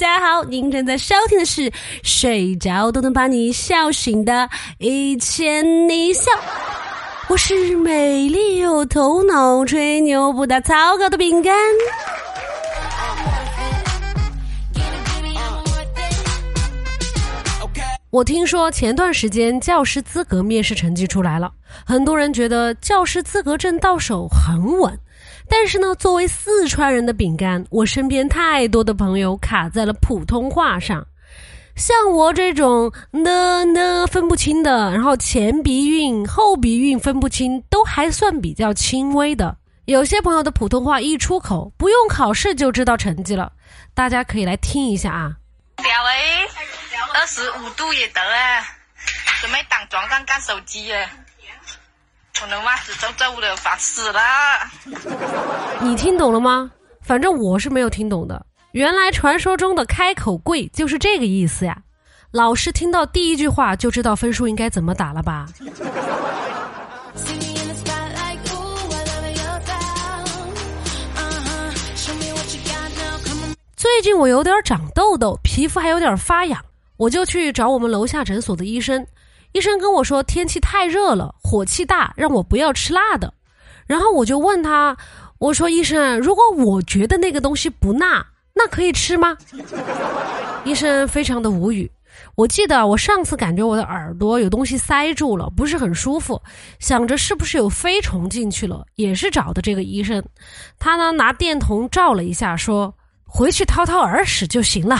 大家好，您正在收听的是睡着都能把你笑醒的《一千你笑》，我是美丽又头脑、吹牛不打草稿的饼干。我听说前段时间教师资格面试成绩出来了，很多人觉得教师资格证到手很稳。但是呢，作为四川人的饼干，我身边太多的朋友卡在了普通话上。像我这种呢呢分不清的，然后前鼻韵后鼻韵分不清，都还算比较轻微的。有些朋友的普通话一出口，不用考试就知道成绩了。大家可以来听一下啊。调诶，二十五度也得啊，准备躺床上干手机啊。我的袜子皱皱的，烦死了！你听懂了吗？反正我是没有听懂的。原来传说中的开口跪就是这个意思呀！老师听到第一句话就知道分数应该怎么打了吧？最近我有点长痘痘，皮肤还有点发痒，我就去找我们楼下诊所的医生。医生跟我说天气太热了，火气大，让我不要吃辣的。然后我就问他，我说医生，如果我觉得那个东西不辣，那可以吃吗？医生非常的无语。我记得我上次感觉我的耳朵有东西塞住了，不是很舒服，想着是不是有飞虫进去了，也是找的这个医生。他呢拿电筒照了一下，说回去掏掏耳屎就行了。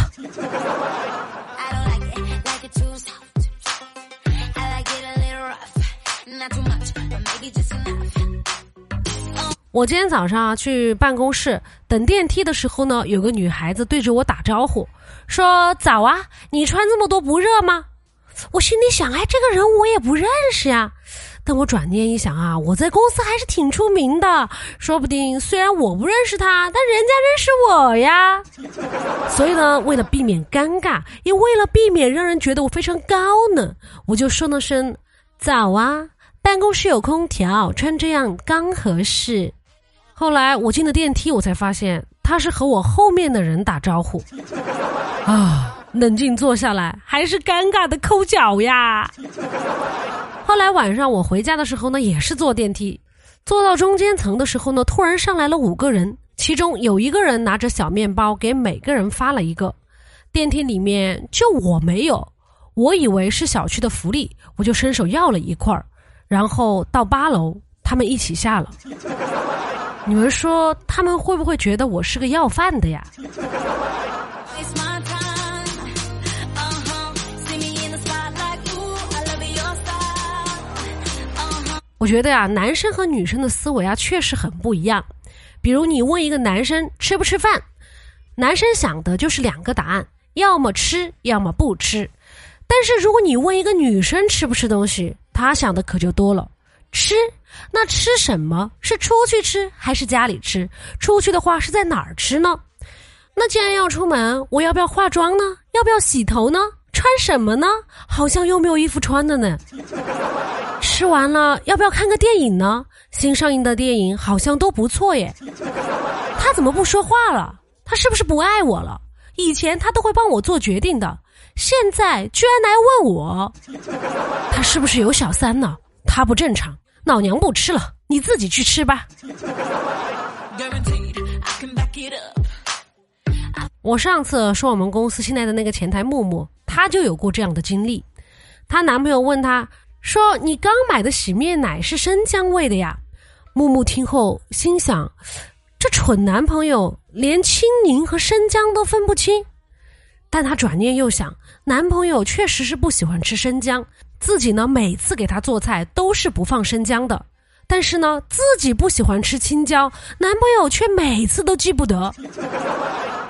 我今天早上啊去办公室等电梯的时候呢，有个女孩子对着我打招呼，说：“早啊，你穿这么多不热吗？”我心里想，哎，这个人我也不认识呀。但我转念一想啊，我在公司还是挺出名的，说不定虽然我不认识他，但人家认识我呀。所以呢，为了避免尴尬，也为了避免让人觉得我非常高冷，我就说了声：“早啊，办公室有空调，穿这样刚合适。”后来我进了电梯，我才发现他是和我后面的人打招呼。啊，冷静坐下来，还是尴尬的抠脚呀。后来晚上我回家的时候呢，也是坐电梯，坐到中间层的时候呢，突然上来了五个人，其中有一个人拿着小面包给每个人发了一个。电梯里面就我没有，我以为是小区的福利，我就伸手要了一块儿，然后到八楼，他们一起下了。你们说他们会不会觉得我是个要饭的呀？我觉得呀，男生和女生的思维啊，确实很不一样。比如你问一个男生吃不吃饭，男生想的就是两个答案：要么吃，要么不吃。但是如果你问一个女生吃不吃东西，他想的可就多了。吃，那吃什么是出去吃还是家里吃？出去的话是在哪儿吃呢？那既然要出门，我要不要化妆呢？要不要洗头呢？穿什么呢？好像又没有衣服穿的呢。吃完了要不要看个电影呢？新上映的电影好像都不错耶。他怎么不说话了？他是不是不爱我了？以前他都会帮我做决定的，现在居然来问我，他是不是有小三呢？他不正常，老娘不吃了，你自己去吃吧。我上次说我们公司现在的那个前台木木，她就有过这样的经历。她男朋友问她说：“你刚买的洗面奶是生姜味的呀？”木木听后心想：这蠢男朋友连青柠和生姜都分不清。但她转念又想，男朋友确实是不喜欢吃生姜。自己呢，每次给他做菜都是不放生姜的，但是呢，自己不喜欢吃青椒，男朋友却每次都记不得，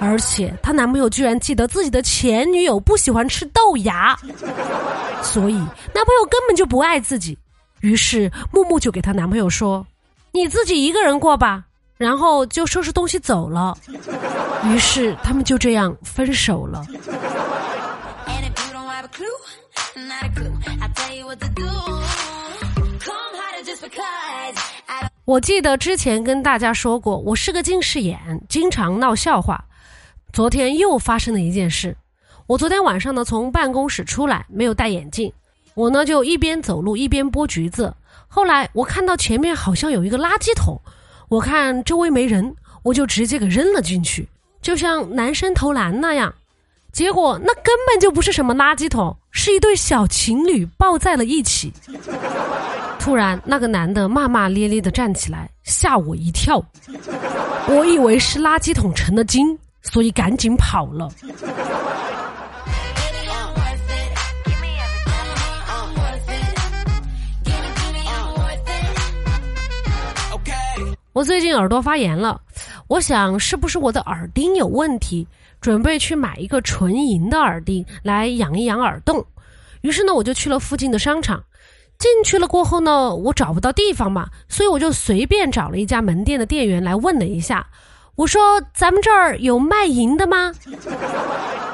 而且她男朋友居然记得自己的前女友不喜欢吃豆芽，所以男朋友根本就不爱自己。于是木木就给她男朋友说：“你自己一个人过吧。”然后就收拾东西走了。于是他们就这样分手了。我记得之前跟大家说过，我是个近视眼，经常闹笑话。昨天又发生了一件事。我昨天晚上呢，从办公室出来，没有戴眼镜，我呢就一边走路一边剥橘子。后来我看到前面好像有一个垃圾桶，我看周围没人，我就直接给扔了进去，就像男生投篮那样。结果那根本就不是什么垃圾桶，是一对小情侣抱在了一起。突然，那个男的骂骂咧咧的站起来，吓我一跳。我以为是垃圾桶成了精，所以赶紧跑了。我最近耳朵发炎了，我想是不是我的耳钉有问题？准备去买一个纯银的耳钉来养一养耳洞，于是呢，我就去了附近的商场。进去了过后呢，我找不到地方嘛，所以我就随便找了一家门店的店员来问了一下。我说：“咱们这儿有卖银的吗？”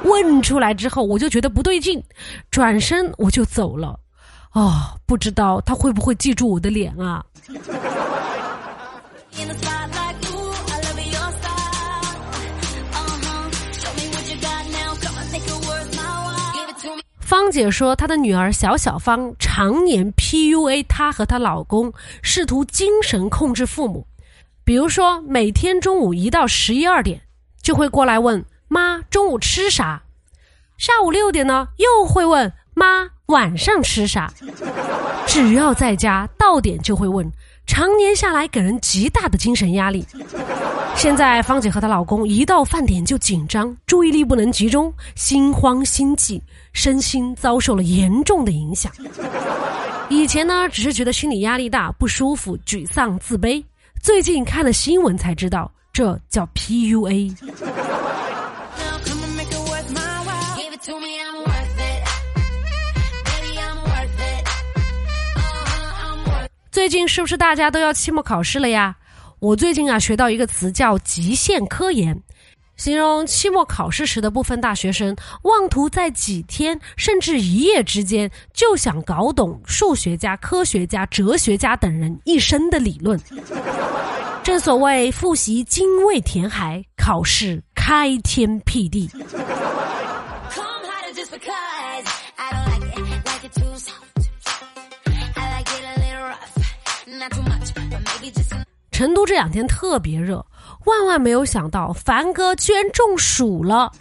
问出来之后，我就觉得不对劲，转身我就走了。哦，不知道他会不会记住我的脸啊？芳姐说，她的女儿小小芳常年 PUA 她和她老公，试图精神控制父母。比如说，每天中午一到十一二点，就会过来问妈中午吃啥；下午六点呢，又会问妈晚上吃啥。只要在家，到点就会问。常年下来，给人极大的精神压力。现在芳姐和她老公一到饭点就紧张，注意力不能集中，心慌心悸，身心遭受了严重的影响。以前呢，只是觉得心理压力大、不舒服、沮丧、自卑。最近看了新闻才知道，这叫 PUA。最近是不是大家都要期末考试了呀？我最近啊学到一个词叫极限科研，形容期末考试时的部分大学生妄图在几天甚至一夜之间就想搞懂数学家、科学家、哲学家等人一生的理论。正所谓复习精卫填海，考试开天辟地。成都这两天特别热，万万没有想到凡哥居然中暑了。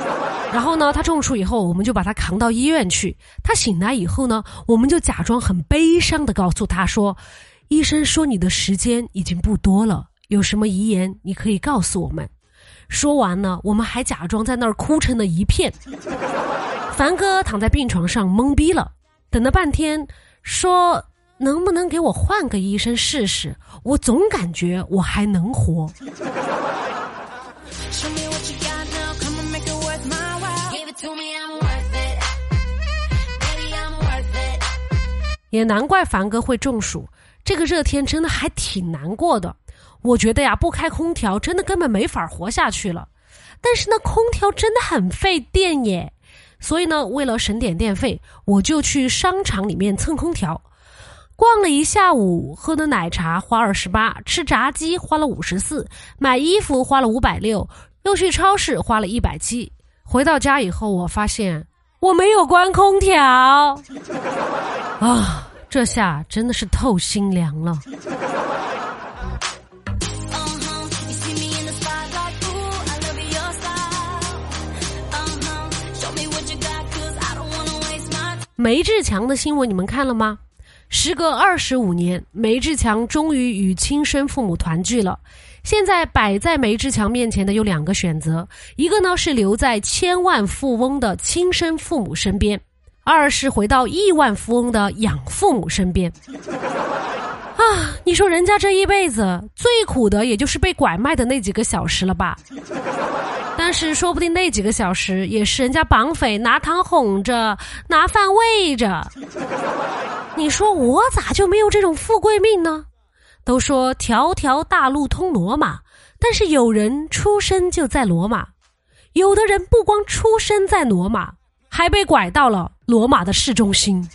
然后呢，他中暑以后，我们就把他扛到医院去。他醒来以后呢，我们就假装很悲伤的告诉他说：“医生说你的时间已经不多了，有什么遗言你可以告诉我们。”说完呢，我们还假装在那儿哭成了一片。凡哥躺在病床上懵逼了，等了半天，说。能不能给我换个医生试试？我总感觉我还能活。也难怪凡哥会中暑，这个热天真的还挺难过的。我觉得呀，不开空调真的根本没法活下去了。但是呢空调真的很费电耶，所以呢，为了省点电费，我就去商场里面蹭空调。逛了一下午，喝的奶茶花二十八，吃炸鸡花了五十四，买衣服花了五百六，又去超市花了一百七。回到家以后，我发现我没有关空调，啊，这下真的是透心凉了。梅志强的新闻你们看了吗？时隔二十五年，梅志强终于与亲生父母团聚了。现在摆在梅志强面前的有两个选择：一个呢是留在千万富翁的亲生父母身边，二是回到亿万富翁的养父母身边。啊，你说人家这一辈子最苦的，也就是被拐卖的那几个小时了吧？但是说不定那几个小时也是人家绑匪拿糖哄着，拿饭喂着。你说我咋就没有这种富贵命呢？都说条条大路通罗马，但是有人出生就在罗马，有的人不光出生在罗马，还被拐到了罗马的市中心。